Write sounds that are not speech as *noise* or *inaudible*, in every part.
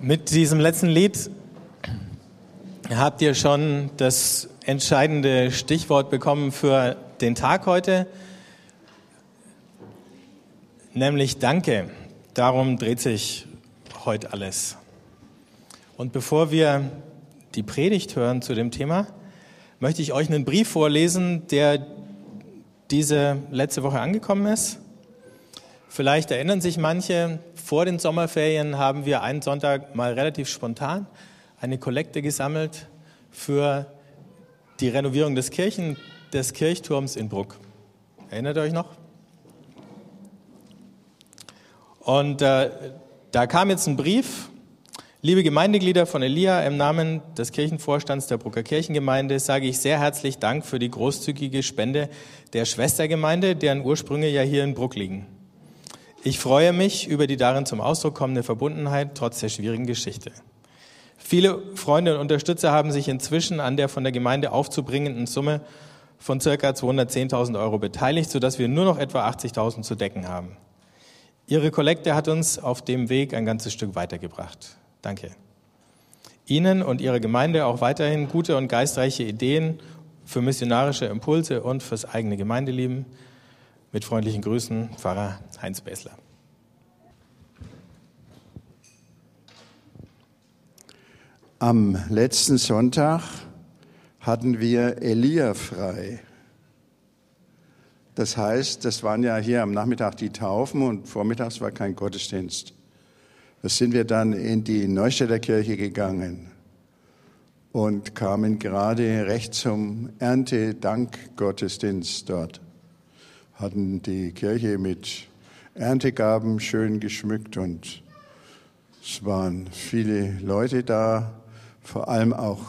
Mit diesem letzten Lied habt ihr schon das entscheidende Stichwort bekommen für den Tag heute, nämlich Danke. Darum dreht sich heute alles. Und bevor wir die Predigt hören zu dem Thema, möchte ich euch einen Brief vorlesen, der diese letzte Woche angekommen ist. Vielleicht erinnern sich manche, vor den Sommerferien haben wir einen Sonntag mal relativ spontan eine Kollekte gesammelt für die Renovierung des Kirchen, des Kirchturms in Bruck. Erinnert ihr euch noch? Und äh, da kam jetzt ein Brief. Liebe Gemeindeglieder von Elia, im Namen des Kirchenvorstands der Brucker Kirchengemeinde sage ich sehr herzlich Dank für die großzügige Spende der Schwestergemeinde, deren Ursprünge ja hier in Bruck liegen. Ich freue mich über die darin zum Ausdruck kommende Verbundenheit trotz der schwierigen Geschichte. Viele Freunde und Unterstützer haben sich inzwischen an der von der Gemeinde aufzubringenden Summe von circa 210.000 Euro beteiligt, sodass wir nur noch etwa 80.000 zu decken haben. Ihre Kollekte hat uns auf dem Weg ein ganzes Stück weitergebracht. Danke. Ihnen und Ihrer Gemeinde auch weiterhin gute und geistreiche Ideen für missionarische Impulse und fürs eigene Gemeindeleben. Mit freundlichen Grüßen, Pfarrer Heinz Bessler. Am letzten Sonntag hatten wir Elia frei. Das heißt, das waren ja hier am Nachmittag die Taufen und vormittags war kein Gottesdienst. Da sind wir dann in die Neustädter Kirche gegangen und kamen gerade recht zum Erntedankgottesdienst dort hatten die Kirche mit Erntegaben schön geschmückt und es waren viele Leute da, vor allem auch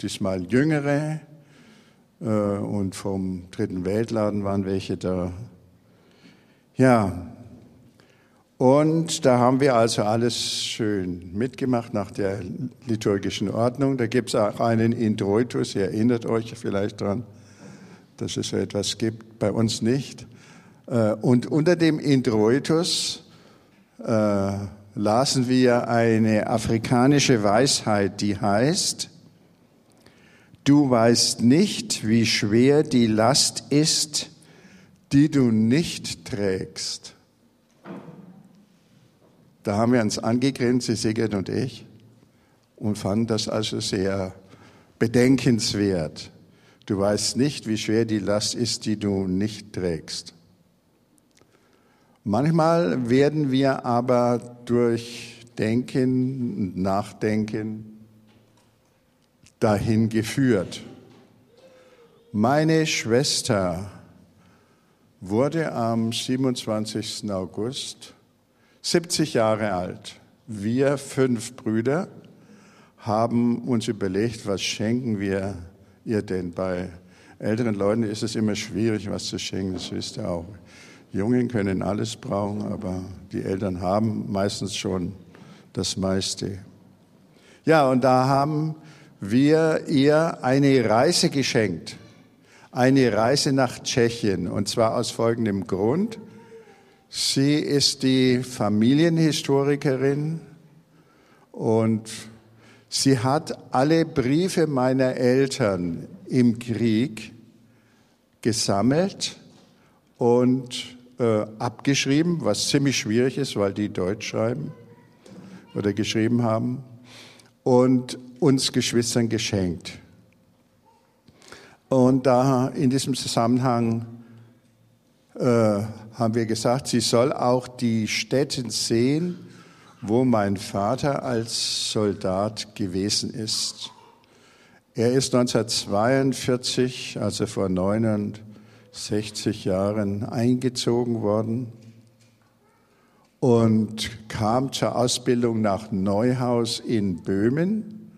diesmal Jüngere äh, und vom Dritten Weltladen waren welche da. Ja, und da haben wir also alles schön mitgemacht nach der liturgischen Ordnung. Da gibt es auch einen Introitus, ihr erinnert euch vielleicht dran, dass es so etwas gibt, bei uns nicht. Äh, und unter dem Introitus äh, lasen wir eine afrikanische Weisheit, die heißt, du weißt nicht, wie schwer die Last ist, die du nicht trägst. Da haben wir uns angegrenzt, Sigrid und ich, und fanden das also sehr bedenkenswert. Du weißt nicht, wie schwer die Last ist, die du nicht trägst. Manchmal werden wir aber durch Denken und Nachdenken dahin geführt. Meine Schwester wurde am 27. August 70 Jahre alt. Wir fünf Brüder haben uns überlegt, was schenken wir ihr denn? Bei älteren Leuten ist es immer schwierig, was zu schenken, das wisst ihr auch. Jungen können alles brauchen, aber die Eltern haben meistens schon das meiste. Ja, und da haben wir ihr eine Reise geschenkt. Eine Reise nach Tschechien. Und zwar aus folgendem Grund. Sie ist die Familienhistorikerin und sie hat alle Briefe meiner Eltern im Krieg gesammelt und äh, abgeschrieben, was ziemlich schwierig ist, weil die Deutsch schreiben oder geschrieben haben, und uns Geschwistern geschenkt. Und da in diesem Zusammenhang äh, haben wir gesagt, sie soll auch die Städte sehen, wo mein Vater als Soldat gewesen ist. Er ist 1942, also vor 39 60 Jahren eingezogen worden und kam zur Ausbildung nach Neuhaus in Böhmen.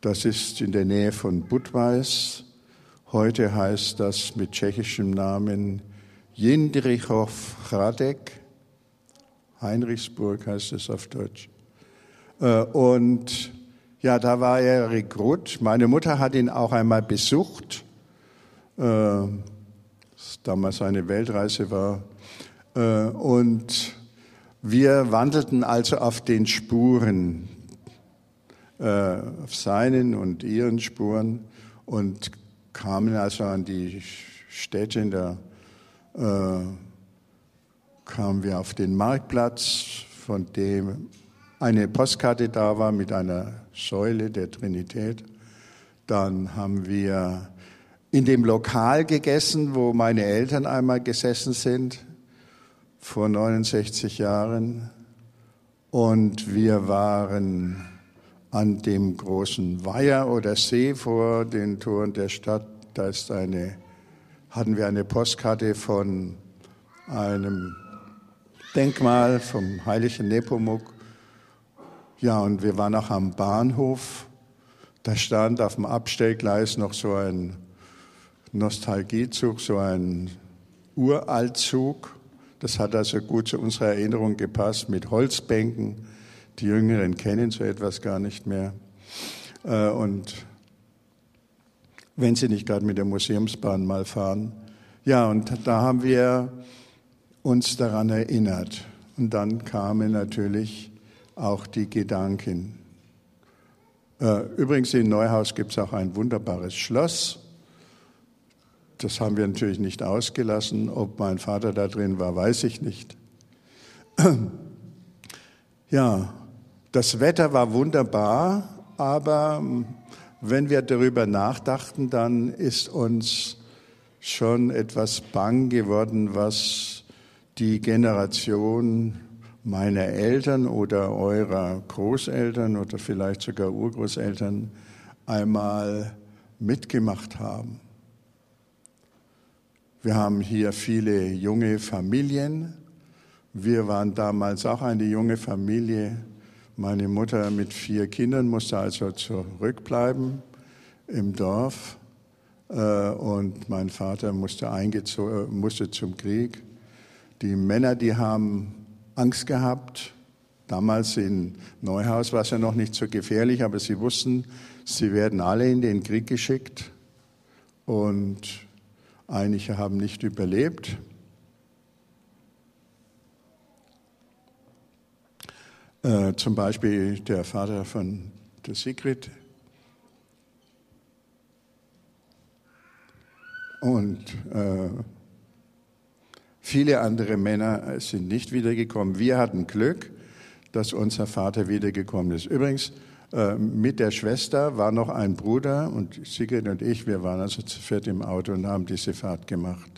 Das ist in der Nähe von Budweis. Heute heißt das mit tschechischem Namen Jindrichow Hradek. Heinrichsburg heißt es auf Deutsch. Äh, und ja, da war er Rekrut. Meine Mutter hat ihn auch einmal besucht äh, damals eine Weltreise war. Äh, und wir wandelten also auf den Spuren äh, auf seinen und ihren Spuren und kamen also an die Städte in der äh, kamen wir auf den Marktplatz, von dem eine Postkarte da war mit einer Säule der Trinität. Dann haben wir in dem Lokal gegessen, wo meine Eltern einmal gesessen sind, vor 69 Jahren. Und wir waren an dem großen Weiher oder See vor den Toren der Stadt. Da ist eine, hatten wir eine Postkarte von einem Denkmal vom heiligen Nepomuk. Ja, und wir waren auch am Bahnhof. Da stand auf dem Abstellgleis noch so ein Nostalgiezug, so ein Uraltzug. Das hat also gut zu unserer Erinnerung gepasst mit Holzbänken. Die Jüngeren kennen so etwas gar nicht mehr. Äh, und wenn sie nicht gerade mit der Museumsbahn mal fahren. Ja, und da haben wir uns daran erinnert. Und dann kamen natürlich auch die Gedanken. Äh, übrigens, in Neuhaus gibt es auch ein wunderbares Schloss. Das haben wir natürlich nicht ausgelassen. Ob mein Vater da drin war, weiß ich nicht. *clears throat* Ja, das Wetter war wunderbar, aber wenn wir darüber nachdachten, dann ist uns schon etwas bang geworden, was die Generation meiner Eltern oder eurer Großeltern oder vielleicht sogar Urgroßeltern einmal mitgemacht haben. Wir haben hier viele junge Familien. Wir waren damals auch eine junge Familie. Meine Mutter mit vier Kindern musste also zurückbleiben im Dorf äh, und mein Vater musste, musste zum Krieg. Die Männer, die haben Angst gehabt. Damals in Neuhaus war es ja noch nicht so gefährlich, aber sie wussten, sie werden alle in den Krieg geschickt und einige haben nicht überlebt. Äh, zum Beispiel der Vater von der Sigrid. Und äh, Viele andere Männer sind nicht wiedergekommen. Wir hatten Glück, dass unser Vater wiedergekommen ist. Übrigens, mit der Schwester war noch ein Bruder und Sigrid und ich, wir waren also zu viert im Auto und haben diese Fahrt gemacht.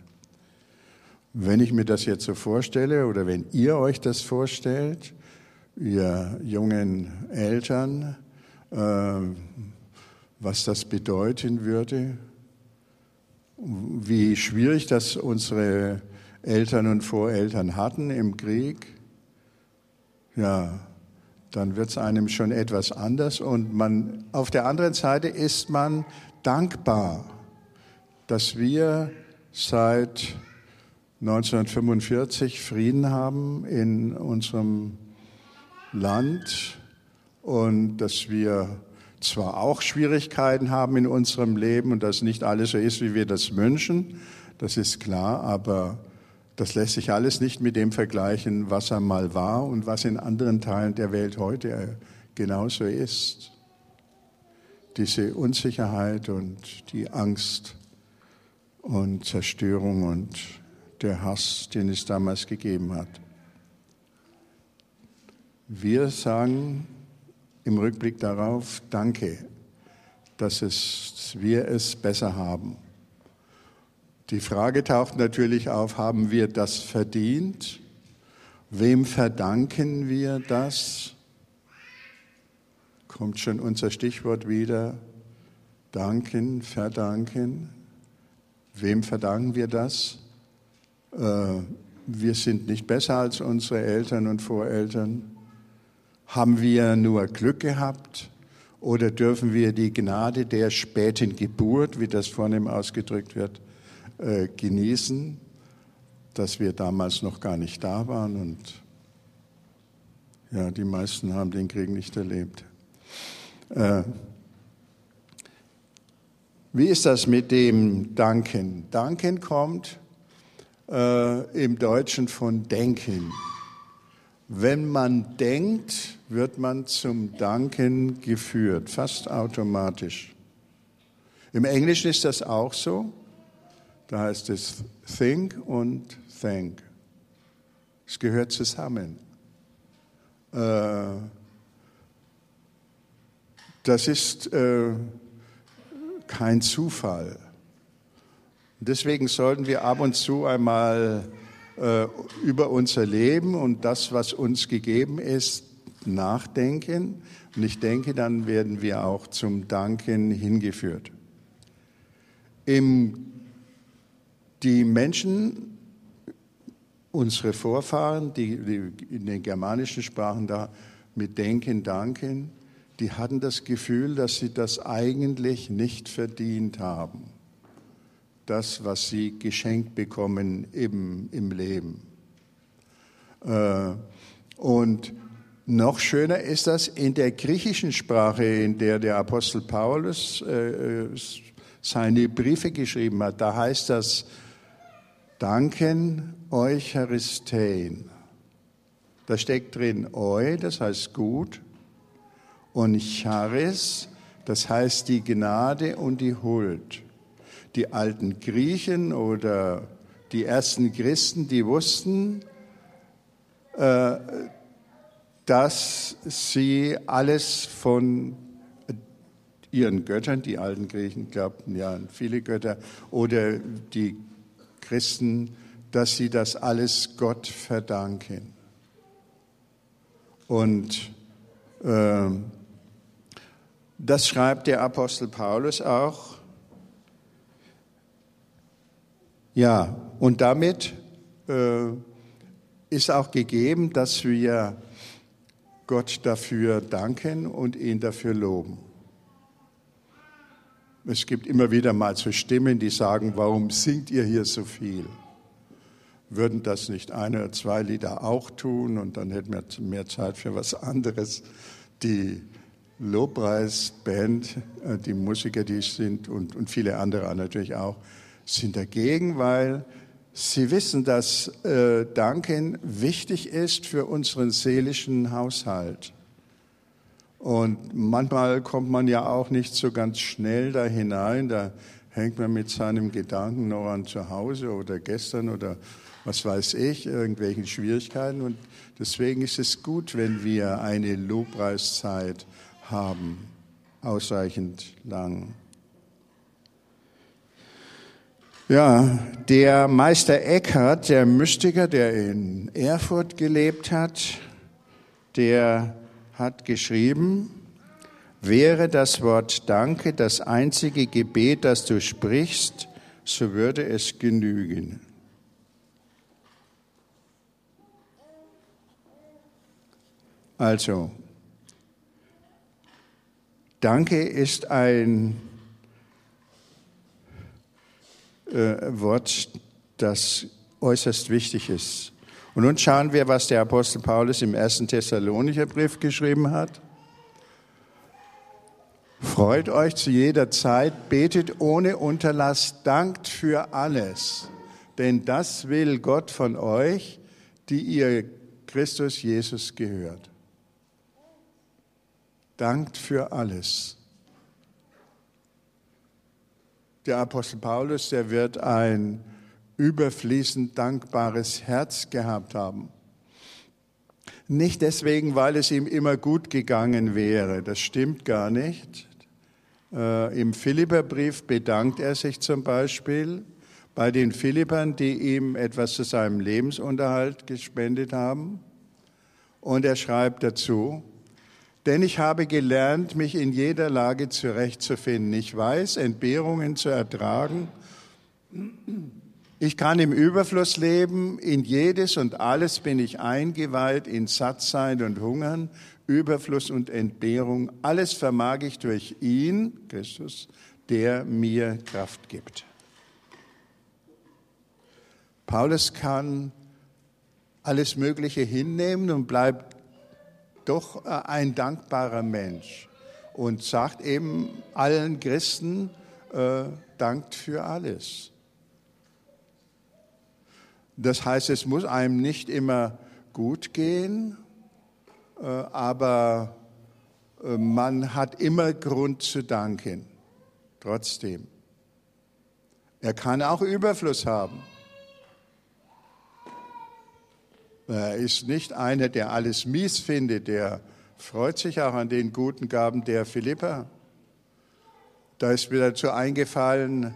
Wenn ich mir das jetzt so vorstelle oder wenn ihr euch das vorstellt, ihr jungen Eltern, äh, was das bedeuten würde, wie schwierig das unsere Eltern und Voreltern hatten im Krieg, ja, dann wird es einem schon etwas anders. Und man, auf der anderen Seite ist man dankbar, dass wir seit 1945 Frieden haben in unserem Land und dass wir zwar auch Schwierigkeiten haben in unserem Leben und dass nicht alles so ist, wie wir das wünschen, das ist klar, aber das lässt sich alles nicht mit dem vergleichen, was er mal war und was in anderen Teilen der Welt heute genauso ist. Diese Unsicherheit und die Angst und Zerstörung und der Hass, den es damals gegeben hat. Wir sagen im Rückblick darauf, danke, dass es, wir es besser haben. Die Frage taucht natürlich auf, haben wir das verdient? Wem verdanken wir das? Kommt schon unser Stichwort wieder. Danken, verdanken. Wem verdanken wir das? Äh, wir sind nicht besser als unsere Eltern und Voreltern. Haben wir nur Glück gehabt? Oder dürfen wir die Gnade der späten Geburt, wie das vornehm ausgedrückt wird, äh, genießen, dass wir damals noch gar nicht da waren und ja, die meisten haben den Krieg nicht erlebt. Äh, wie ist das mit dem Danken? Danken kommt äh, im Deutschen von denken. Wenn man denkt, wird man zum Danken geführt, fast automatisch. Im Englischen ist das auch so. Da heißt es think und thank. Es gehört zusammen. Äh, das ist äh, kein Zufall. Deswegen sollten wir ab und zu einmal äh, über unser Leben und das, was uns gegeben ist, nachdenken. Und ich denke, dann werden wir auch zum Danken hingeführt. Im, die Menschen, unsere Vorfahren, die, die in den germanischen Sprachen da mit Denken, Danken, die hatten das Gefühl, dass sie das eigentlich nicht verdient haben. Das, was sie geschenkt bekommen im, im Leben. Äh, und noch schöner ist das in der griechischen Sprache, in der der Apostel Paulus äh, seine Briefe geschrieben hat. Da heißt das Danken Eucharistein. Da steckt drin Eu, das heißt gut, und Charis, das heißt die Gnade und die Huld. Die alten Griechen oder die ersten Christen, die wussten, äh, dass sie alles von ihren Göttern, die alten Griechen glaubten ja an viele Götter, oder die Christen, dass sie das alles Gott verdanken. Und äh, das schreibt der Apostel Paulus auch. Ja, und damit äh, ist auch gegeben, dass wir Gott dafür danken und ihn dafür loben. Es gibt immer wieder mal so Stimmen, die sagen, warum singt ihr hier so viel? Würden das nicht ein oder zwei Lieder auch tun und dann hätten wir mehr Zeit für was anderes? Die Lobpreisband, äh, die Musiker, die es sind und, und viele andere natürlich auch, sind dagegen, weil sie wissen, dass äh, Danken wichtig ist für unseren seelischen Haushalt. Und manchmal kommt man ja auch nicht so ganz schnell da hinein. Da hängt man mit seinem Gedanken noch an zu Hause oder gestern oder was weiß ich, irgendwelchen Schwierigkeiten. Und deswegen ist es gut, wenn wir eine Lobpreiszeit haben, ausreichend lang. Ja, der Meister Eckhart, der Mystiker, der in Erfurt gelebt hat, der hat geschrieben, wäre das Wort Danke das einzige Gebet, das du sprichst, so würde es genügen. Also, Danke ist ein äh, Wort, das äußerst wichtig ist. Und nun schauen wir, was der Apostel Paulus im ersten Thessalonicher Brief geschrieben hat. Freut euch zu jeder Zeit, betet ohne Unterlass, dankt für alles, denn das will Gott von euch, die ihr Christus Jesus gehört dankt für alles. Der Apostel Paulus, der wird ein überfließend dankbares Herz gehabt haben. Nicht deswegen, weil es ihm immer gut gegangen wäre, das stimmt gar nicht. Äh, Im Philipperbrief bedankt er sich zum Beispiel bei den Philippern, die ihm etwas zu seinem Lebensunterhalt gespendet haben. Und er schreibt dazu, denn ich habe gelernt, mich in jeder Lage zurechtzufinden. Ich weiß, Entbehrungen zu ertragen. Ich kann im Überfluss leben. In jedes und alles bin ich eingeweiht, in Sattsein und Hungern, Überfluss und Entbehrung. Alles vermag ich durch ihn, Christus, der mir Kraft gibt. Paulus kann alles Mögliche hinnehmen und bleibt doch äh, ein dankbarer Mensch und sagt eben allen Christen, äh, dankt für alles. Das heißt, es muss einem nicht immer gut gehen, äh, aber äh, man hat immer Grund zu danken, trotzdem. Er kann auch Überfluss haben. Er ist nicht einer, der alles mies findet, der freut sich auch an den guten Gaben der Philippa. Da ist mir dazu eingefallen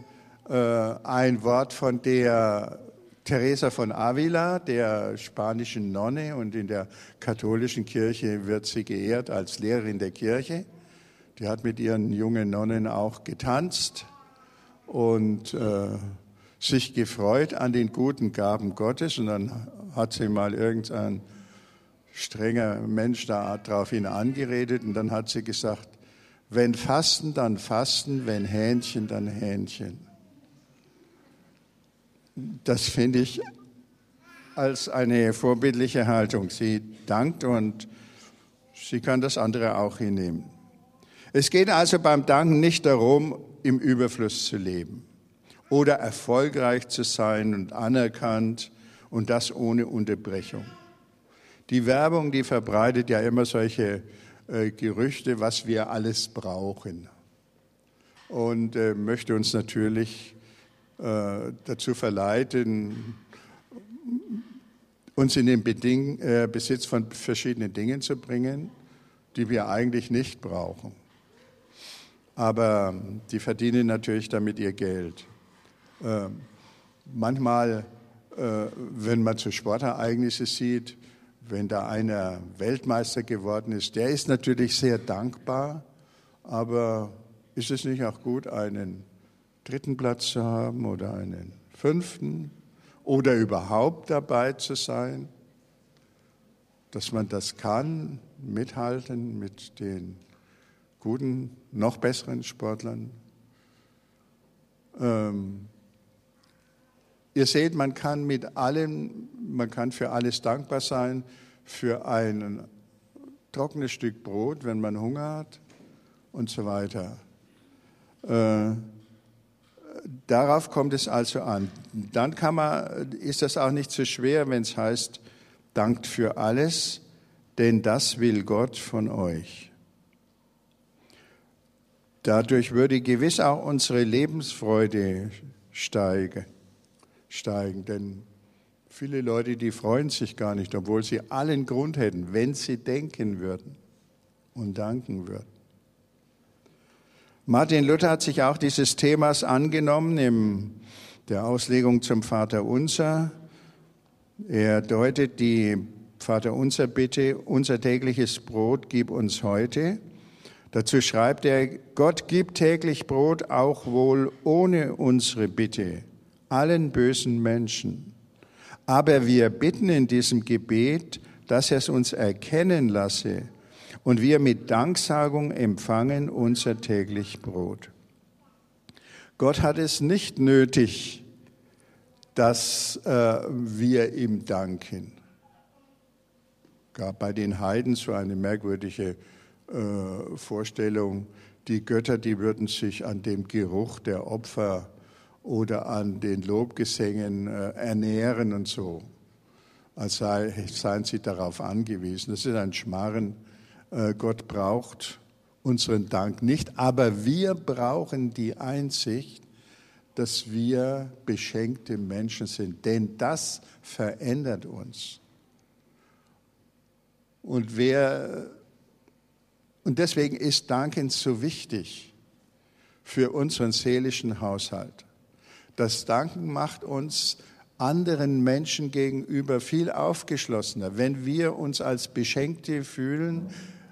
äh, ein Wort von der Teresa von Avila, der spanischen Nonne, und in der katholischen Kirche wird sie geehrt als Lehrerin der Kirche. Die hat mit ihren jungen Nonnen auch getanzt und äh, sich gefreut an den guten Gaben Gottes. Und dann hat sie mal irgendein strenger Mensch da drauf angeredet und dann hat sie gesagt, wenn Fasten, dann Fasten, wenn Hähnchen, dann Hähnchen. Das finde ich als eine vorbildliche Haltung. Sie dankt und sie kann das andere auch hinnehmen. Es geht also beim Danken nicht darum, im Überfluss zu leben oder erfolgreich zu sein und anerkannt und das ohne Unterbrechung. Die Werbung, die verbreitet ja immer solche äh, Gerüchte, was wir alles brauchen. Und äh, möchte uns natürlich dazu verleiten, uns in den Beding äh, Besitz von verschiedenen Dingen zu bringen, die wir eigentlich nicht brauchen. Aber die verdienen natürlich damit ihr Geld. Äh, manchmal, äh, wenn man zu Sportereignisse sieht, wenn da einer Weltmeister geworden ist, der ist natürlich sehr dankbar, aber ist es nicht auch gut, einen dritten Platz zu haben oder einen fünften oder überhaupt dabei zu sein, dass man das kann, mithalten mit den guten, noch besseren Sportlern. Ähm, Ihr seht, man kann mit allem, man kann für alles dankbar sein, für ein trockenes Stück Brot, wenn man Hunger hat und so weiter. Äh, darauf kommt es also an. Dann kann man, ist das auch nicht so schwer, wenn es heißt, dankt für alles, denn das will Gott von euch. Dadurch würde gewiss auch unsere Lebensfreude steigen steigen. Denn viele Leute, die freuen sich gar nicht, obwohl sie allen Grund hätten, wenn sie denken würden und danken würden. Martin Luther hat sich auch dieses Themas angenommen in der Auslegung zum Vater Unser. Er deutet die Vater Unser Bitte, unser tägliches Brot gib uns heute. Dazu schreibt er, Gott gibt täglich Brot auch wohl ohne unsere Bitte allen bösen Menschen. Aber wir bitten in diesem Gebet, dass er es uns erkennen lasse und wir mit Danksagung empfangen unser täglich Brot. Gott hat es nicht nötig, dass äh, wir ihm danken. Gab bei den Heiden so eine merkwürdige äh, Vorstellung, die Götter, die würden sich an dem Geruch der Opfer oder an den Lobgesängen äh, ernähren und so, als sei, seien sie darauf angewiesen. Das ist ein Schmarren. Äh, Gott braucht unseren Dank nicht, aber wir brauchen die Einsicht, dass wir beschenkte Menschen sind, denn das verändert uns. Und wer und deswegen ist Danken so wichtig für unseren seelischen Haushalt. Das Danken macht uns anderen Menschen gegenüber viel aufgeschlossener. Wenn wir uns als Beschenkte fühlen,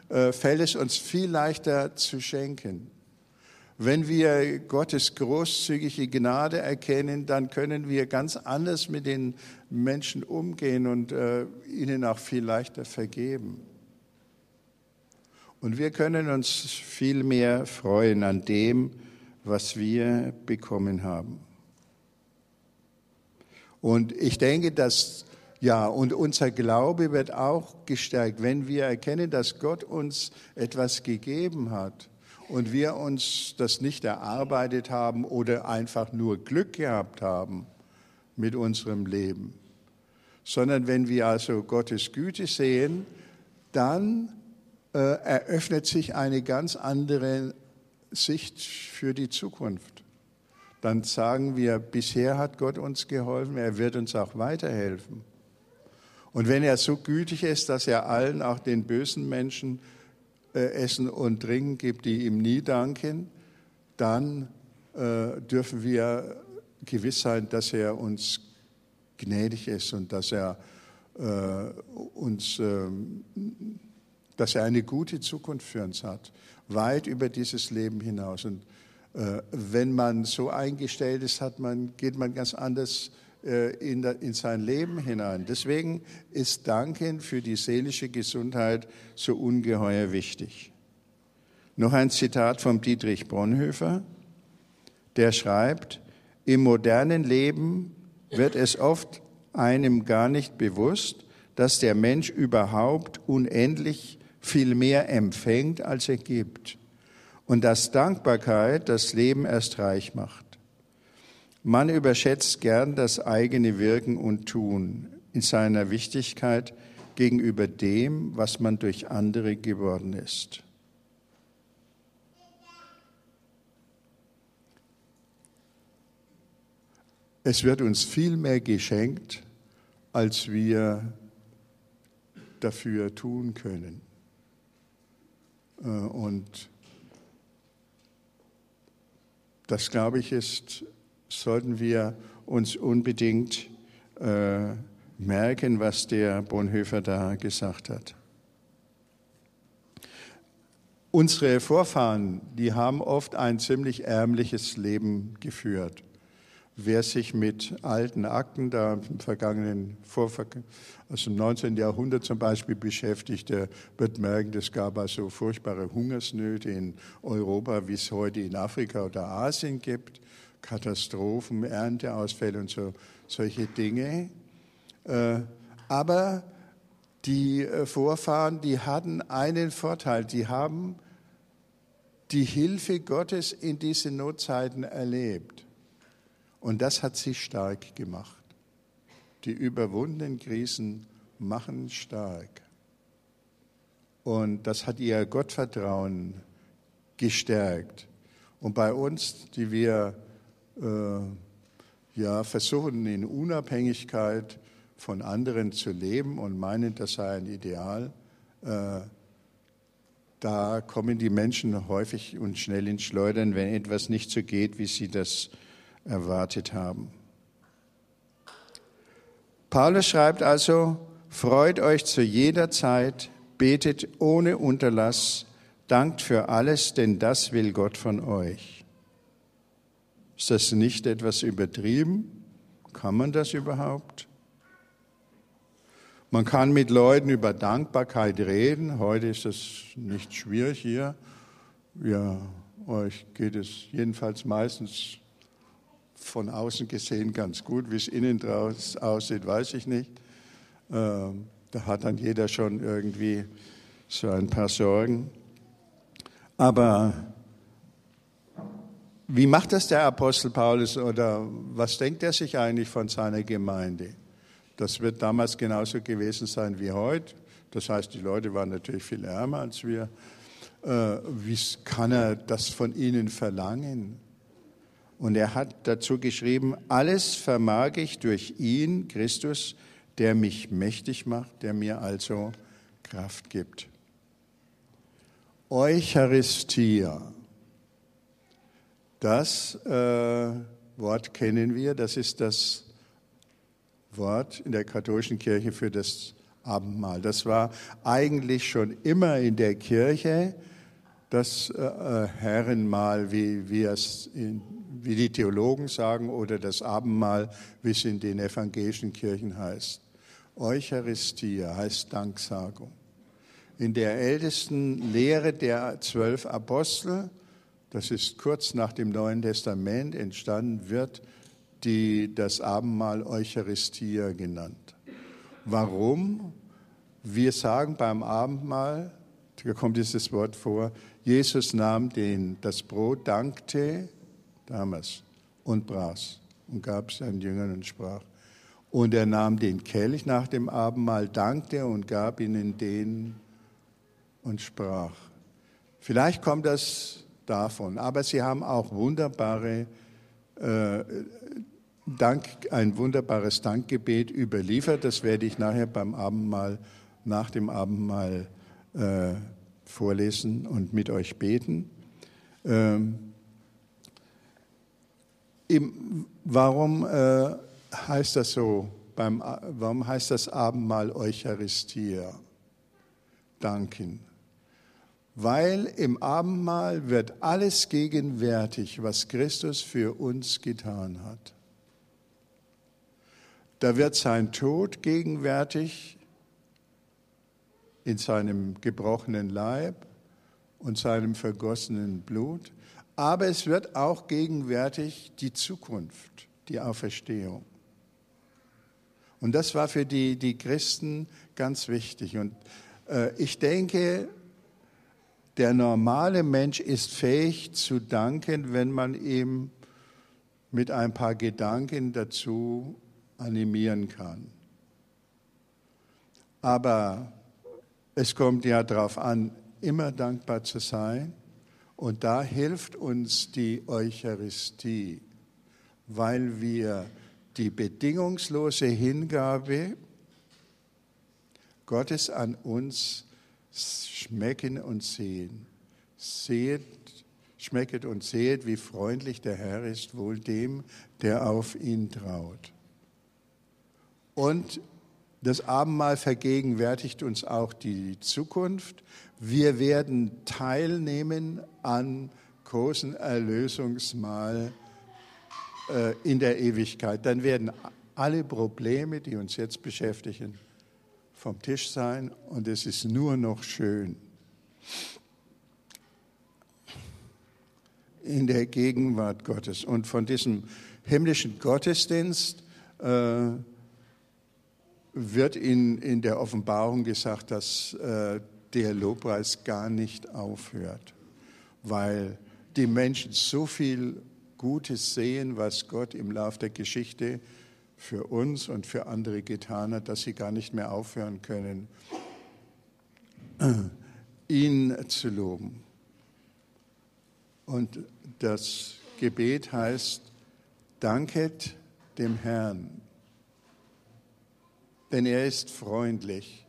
fällt es uns viel leichter zu schenken. Wenn wir Gottes großzügige Gnade erkennen, dann können wir ganz anders mit den Menschen umgehen und äh, ihnen auch viel leichter vergeben. Und wir können uns viel mehr freuen an dem, was wir bekommen haben. Und ich denke, dass, ja, und unser Glaube wird auch gestärkt, wenn wir erkennen, dass Gott uns etwas gegeben hat und wir uns das nicht erarbeitet haben oder einfach nur Glück gehabt haben mit unserem Leben, sondern wenn wir also Gottes Güte sehen, dann äh, eröffnet sich eine ganz andere Sicht für die Zukunft. Dann sagen wir, bisher hat Gott uns geholfen, er wird uns auch weiterhelfen. Und wenn er so gütig ist, dass er allen, auch den bösen Menschen, äh, Essen und Trinken gibt, die ihm nie danken, dann äh, dürfen wir gewiss sein, dass er uns gnädig ist und dass er äh, uns, äh, dass er eine gute Zukunft für uns hat, weit über dieses Leben hinaus. Und äh, wenn man so eingestellt ist, hat man, geht man ganz anders in, in sein Leben hinein. Deswegen ist Danken für die seelische Gesundheit so ungeheuer wichtig. Noch ein Zitat von Dietrich Bonhoeffer, der schreibt, im modernen Leben wird es oft einem gar nicht bewusst, dass der Mensch überhaupt unendlich viel mehr empfängt, als er gibt. Und dass Dankbarkeit das Leben erst reich macht. Man überschätzt gern das eigene Wirken und Tun in seiner Wichtigkeit gegenüber dem, was man durch andere geworden ist. Es wird uns viel mehr geschenkt, als wir dafür tun können. Äh, und das, glaube ich, ist, sollten wir uns unbedingt äh, merken, was der Bonhoeffer da gesagt hat. Unsere Vorfahren, die haben oft ein ziemlich ärmliches Leben geführt. Wer sich mit alten Akten da im vergangenen Vorver also im 19. Jahrhundert zum Beispiel beschäftigt, der wird merken, es gab also furchtbare Hungersnöte in Europa, wie es heute in Afrika oder Asien gibt, Katastrophen, Ernteausfälle und so, solche Dinge. Äh, aber die äh, Vorfahren, die hatten einen Vorteil, die haben die Hilfe Gottes in diesen Notzeiten erlebt. Und das hat sie stark gemacht. Die überwundenen Krisen machen stark. Und das hat ihr Gottvertrauen gestärkt. Und bei uns, die wir ja, versuchen, in Unabhängigkeit von anderen zu leben und meinen, das sei ein Ideal, äh, da kommen die Menschen häufig und schnell ins Schleudern, wenn etwas nicht so geht, wie sie das erwartet haben. Paulus schreibt also, freut euch zu jeder Zeit, betet ohne Unterlass, dankt für alles, denn das will Gott von euch. Ist das nicht etwas übertrieben? Kann man das überhaupt? Man kann mit Leuten über Dankbarkeit reden. Heute ist das nicht schwierig hier. Ja, euch geht es jedenfalls meistens von außen gesehen ganz gut. Wie es innen draus aussieht, weiß ich nicht. Ähm, da hat dann jeder schon irgendwie so ein paar Sorgen. Aber wie macht das der Apostel Paulus oder was denkt er sich eigentlich von seiner Gemeinde? Das wird damals genauso gewesen sein wie heute. Das heißt, die Leute waren natürlich viel ärmer als wir. Äh, wie kann er das von ihnen verlangen? Und er hat dazu geschrieben, alles vermag ich durch ihn, Christus, der mich mächtig macht, der mir also Kraft gibt. Eucharistia, das äh, Wort kennen wir, das ist das Wort in der katholischen Kirche für das Abendmahl. Das war eigentlich schon immer in der Kirche das äh, äh Herrenmahl, wie in wie die Theologen sagen, oder das Abendmahl, wie es in den evangelischen Kirchen heißt. Eucharistia heißt Danksagung. In der ältesten Lehre der zwölf Apostel, das ist kurz nach dem Neuen Testament entstanden, wird die, das Abendmahl Eucharistia genannt. Warum? Wir sagen beim Abendmahl, da kommt dieses Wort vor, Jesus nahm den, das Brot, dankte, damals und brach's und gab es seinen Jüngern und sprach. Und er nahm den Kelch nach dem Abendmahl, dankte und gab ihnen den und sprach. Vielleicht kommt das davon, aber sie haben auch wunderbare äh, Dank, ein wunderbares Dankgebet überliefert. Das werde ich nachher beim Abendmahl, nach dem Abendmahl äh, vorlesen und mit euch beten. Ähm, im, warum äh, heißt das so? Beim, warum heißt das Abendmahl Eucharistia? Danken. Weil im Abendmahl wird alles gegenwärtig, was Christus für uns getan hat. Da wird sein Tod gegenwärtig in seinem gebrochenen Leib und seinem vergossenen Blut, aber es wird auch gegenwärtig die Zukunft, die Auferstehung. Und das war für die, die Christen ganz wichtig. Und äh, ich denke, der normale Mensch ist fähig zu danken, wenn man ihm mit ein paar Gedanken dazu animieren kann. Aber es kommt ja darauf an, immer dankbar zu sein. Und da hilft uns die Eucharistie, weil wir die bedingungslose Hingabe Gottes an uns schmecken und sehen. Seht, schmecket und seht, wie freundlich der Herr ist, wohl dem, der auf ihn traut. Und das Abendmahl vergegenwärtigt uns auch die Zukunft. Wir werden teilnehmen an großen Erlösungsmahl äh, in der Ewigkeit. Dann werden alle Probleme, die uns jetzt beschäftigen, vom Tisch sein und es ist nur noch schön. In der Gegenwart Gottes. Und von diesem himmlischen Gottesdienst äh, wird in, in der Offenbarung gesagt, dass äh, der Lobpreis gar nicht aufhört, weil die Menschen so viel Gutes sehen, was Gott im Lauf der Geschichte für uns und für andere getan hat, dass sie gar nicht mehr aufhören können, *clears throat* ihn zu loben. Und das Gebet heißt, danket dem Herrn, denn er ist freundlich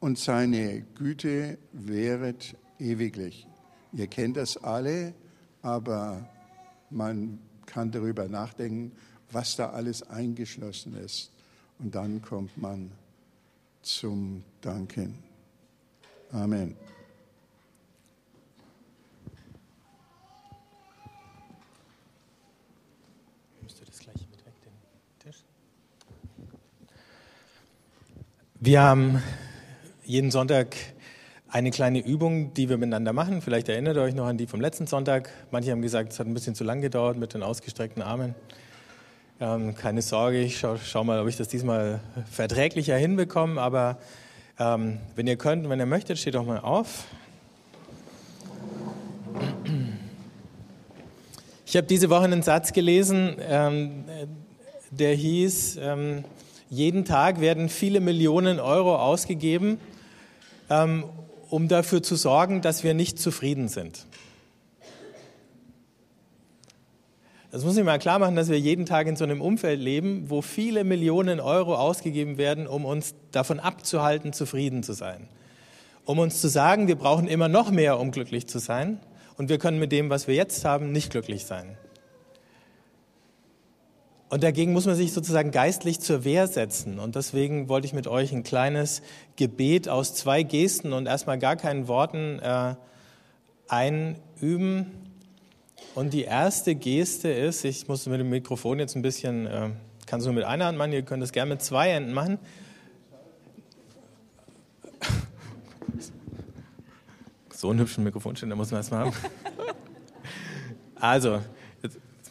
und seine Güte währet ewiglich. Ihr kennt das alle, aber man kann darüber nachdenken, was da alles eingeschlossen ist. Und dann kommt man zum Danken. Amen. Wir haben jeden Sonntag eine kleine Übung, die wir miteinander machen. Vielleicht erinnert ihr euch noch an die vom letzten Sonntag. Manche haben gesagt, es hat ein bisschen zu lang gedauert mit den ausgestreckten Armen. Ähm, keine Sorge, ich schaue schau mal, ob ich das diesmal verträglicher hinbekomme. Aber ähm, wenn ihr könnt wenn ihr möchtet, steht doch mal auf. Ich habe diese Woche einen Satz gelesen, ähm, der hieß, ähm, jeden Tag werden viele Millionen Euro ausgegeben, ähm, um dafür zu sorgen, dass wir nicht zufrieden sind. Das muss ich mal klar machen, dass wir jeden Tag in so einem Umfeld leben, wo viele Millionen Euro ausgegeben werden, um uns davon abzuhalten, zufrieden zu sein. Um uns zu sagen, wir brauchen immer noch mehr, um glücklich zu sein. Und wir können mit dem, was wir jetzt haben, nicht glücklich sein. Und dagegen muss man sich sozusagen geistlich zur Wehr setzen. Und deswegen wollte ich mit euch ein kleines Gebet aus zwei Gesten und erstmal gar keinen Worten äh, einüben. Und die erste Geste ist, ich muss mit dem Mikrofon jetzt ein bisschen, äh, kann es nur mit einer Hand machen, ihr könnt es gerne mit zwei Händen machen. *laughs* So einen hübschen Mikrofonständer muss man erstmal haben. *laughs* Also,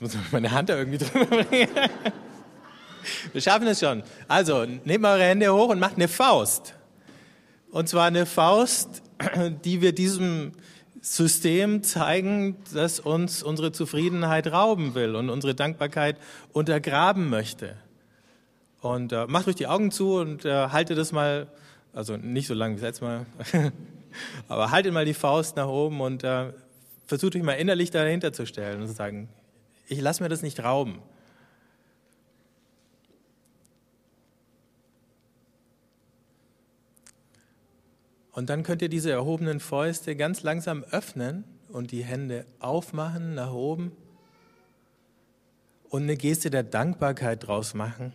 muss meine Hand da irgendwie *laughs* drüber bringen. Wir schaffen es schon. Also, nehmt eure Hände hoch und macht eine Faust. Und zwar eine Faust, *clears throat* die wir diesem System zeigen, das uns unsere Zufriedenheit rauben will und unsere Dankbarkeit untergraben möchte. Und äh, macht euch die Augen zu und äh, haltet das mal, also nicht so lange wie letztes Mal. *laughs* Aber haltet mal die Faust nach oben und äh, versucht euch mal innerlich dahinter zu stellen und zu sagen, ich lasse mir das nicht rauben. Und dann könnt ihr diese erhobenen Fäuste ganz langsam öffnen und die Hände aufmachen nach oben und eine Geste der Dankbarkeit draus machen.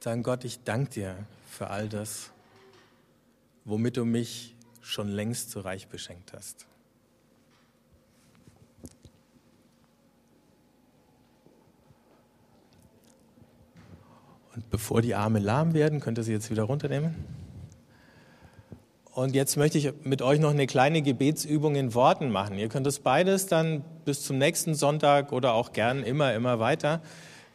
Sagen Gott, ich danke dir für all das, womit du mich schon längst so reich beschenkt hast. Und bevor die Arme lahm werden, könnt ihr sie jetzt wieder runternehmen. Und jetzt möchte ich mit euch noch eine kleine Gebetsübung in Worten machen. Ihr könnt das beides dann bis zum nächsten Sonntag oder auch gern immer, immer weiter.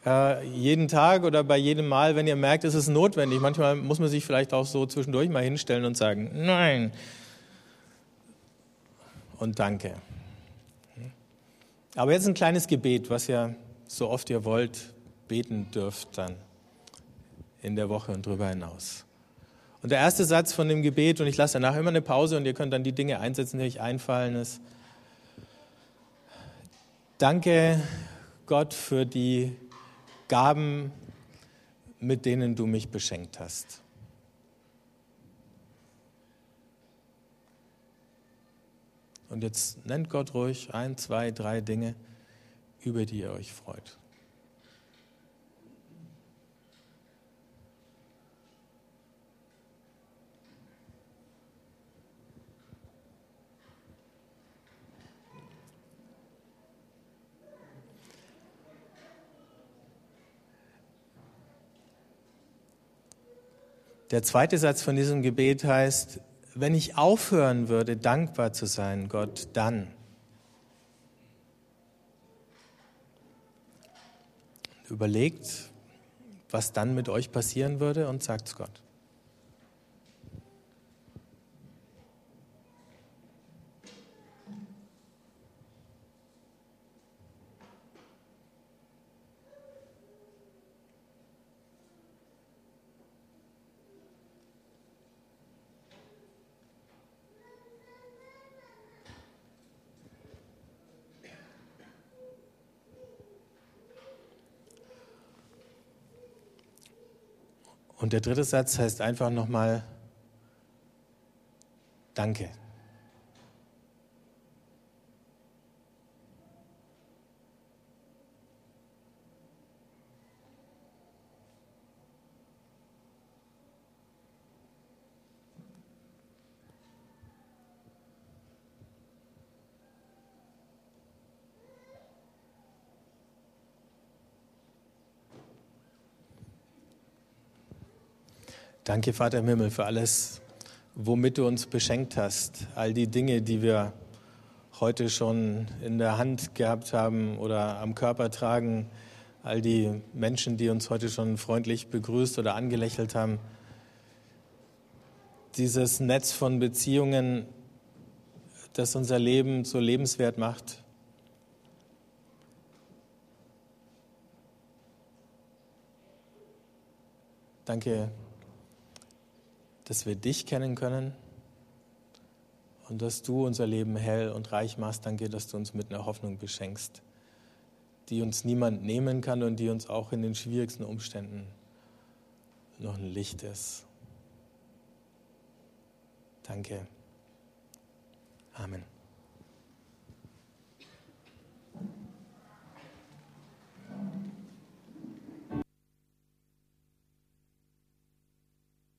Äh, jeden Tag oder bei jedem Mal, wenn ihr merkt, es ist notwendig. Manchmal muss man sich vielleicht auch so zwischendurch mal hinstellen und sagen, nein. Und danke. Aber jetzt ein kleines Gebet, was ihr so oft ihr wollt beten dürft dann in der Woche und darüber hinaus. Und der erste Satz von dem Gebet, und ich lasse danach immer eine Pause und ihr könnt dann die Dinge einsetzen, die euch einfallen, ist, danke Gott für die Gaben, mit denen du mich beschenkt hast. Und jetzt nennt Gott ruhig ein, zwei, drei Dinge, über die ihr euch freut. Der zweite Satz von diesem Gebet heißt, wenn ich aufhören würde, dankbar zu sein, Gott, dann. Überlegt, was dann mit euch passieren würde und sagt es Gott. Und der dritte Satz heißt einfach nochmal Danke. Danke, Vater im Himmel, für alles, womit du uns beschenkt hast. All die Dinge, die wir heute schon in der Hand gehabt haben oder am Körper tragen. All die Menschen, die uns heute schon freundlich begrüßt oder angelächelt haben. Dieses Netz von Beziehungen, das unser Leben so lebenswert macht. Danke dass wir dich kennen können und dass du unser Leben hell und reich machst. Danke, dass du uns mit einer Hoffnung beschenkst, die uns niemand nehmen kann und die uns auch in den schwierigsten Umständen noch ein Licht ist. Danke. Amen.